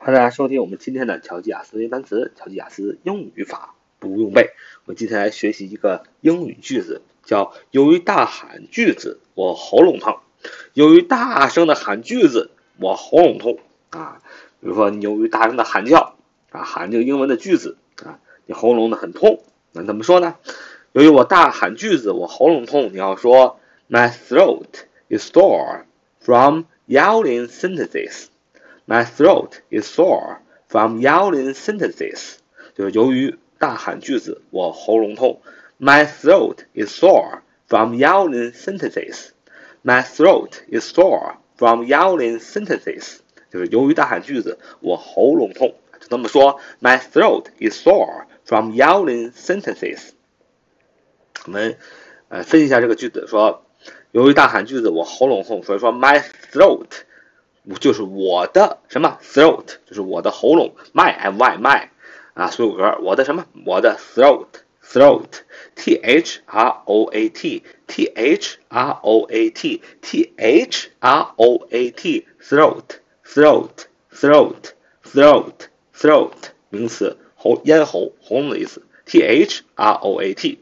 欢迎大家收听我们今天的乔吉雅思英语单词、乔吉雅思英语语法不用背。我们今天来学习一个英语句子，叫“由于大喊句子，我喉咙痛”。由于大声的喊句子，我喉咙痛啊。比如说，你由于大声的喊叫啊，喊这个英文的句子啊，你喉咙呢很痛。那怎么说呢？由于我大喊句子，我喉咙痛。你要说：“My throat is sore from yelling sentences.” My throat is sore from yelling sentences，就是由于大喊句子，我喉咙痛。My throat is sore from yelling sentences. My throat is sore from yelling sentences，就是由于大喊句子，我喉咙痛。就这么说，My throat is sore from yelling sentences。我们呃分析一下这个句子，说由于大喊句子，我喉咙痛，所以说 My throat。 就是我的什么 throat，就是我的喉咙，my m y my 啊，所有格，我的什么，我的 throat throat t h r o a t t h r o a t t h r o a t throat throat throat throat throat 名词，喉咽喉喉咙的意思，t h r o a t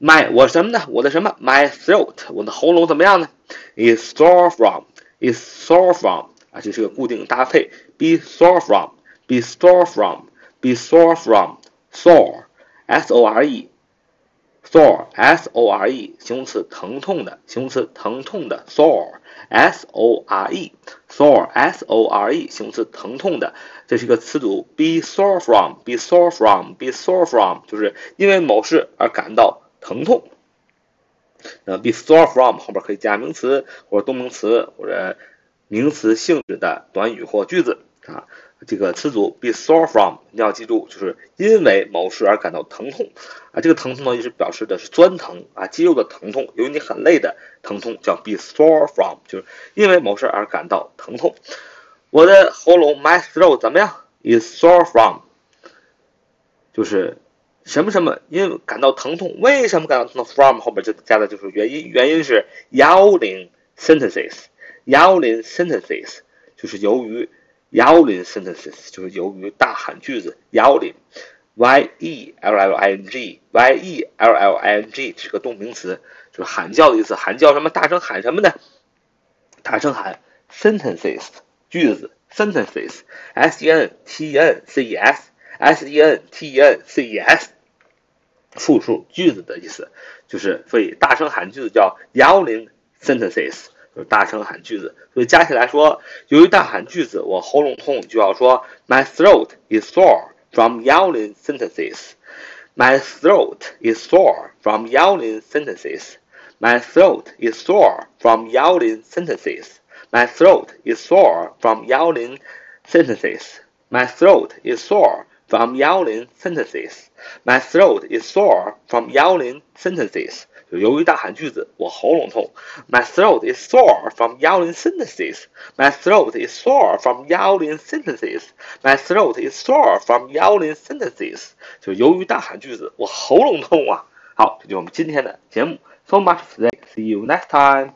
my 我什么呢？我的什么 my throat，我的喉咙怎么样呢？is sore from is sore from 啊，这是个固定搭配，be sore from，be sore from，be sore from，sore，s o r e，sore，s o r e，形容词，疼痛的，形容词，疼痛的，sore，s o r e，sore，s o r e，形容词，疼痛的，这是一个词组，be sore from，be sore from，be sore from，就是因为某事而感到疼痛。那 be sore from 后边可以加名词或者动名词或者名词性质的短语或句子啊。这个词组 be sore from 你要记住，就是因为某事而感到疼痛啊。这个疼痛呢，就是表示的是酸疼啊，肌肉的疼痛。由于你很累的疼痛叫 be sore from，就是因为某事而感到疼痛。我的喉咙 my throat 怎么样？is sore from，就是什么什么，因为感到疼痛。为什么感到疼痛？from 后边就加的就是原因，原因是 yelling sentences Yelling sentences 就是由于。Yelling sentences 就是由于大喊句子，yelling，y e l l i n g，y e l l i n g 是个动名词，就是喊叫的意思。喊叫什么？大声喊什么呢？大声喊 sentences 句子，sentences，s e n t e n c e s，s e n t e n c e s，复数句子的意思，就是所以大声喊句子叫 yelling sentences。就是大声喊句子，所以加起来说，由于大喊句子，我喉咙痛，就要说 My throat is sore from yelling sentences. My throat is sore from yelling sentences. My throat is sore from yelling sentences. My throat is sore from yelling sentences. My throat is sore from yelling sentences. My throat is sore from yelling sentences. 由于大喊句子，我喉咙痛。My throat is sore from yelling sentences. My throat is sore from yelling sentences. My throat is sore from yelling sentences. 就由于大喊句子，我喉咙痛啊。好，这就是我们今天的节目。So much for today. See you next time.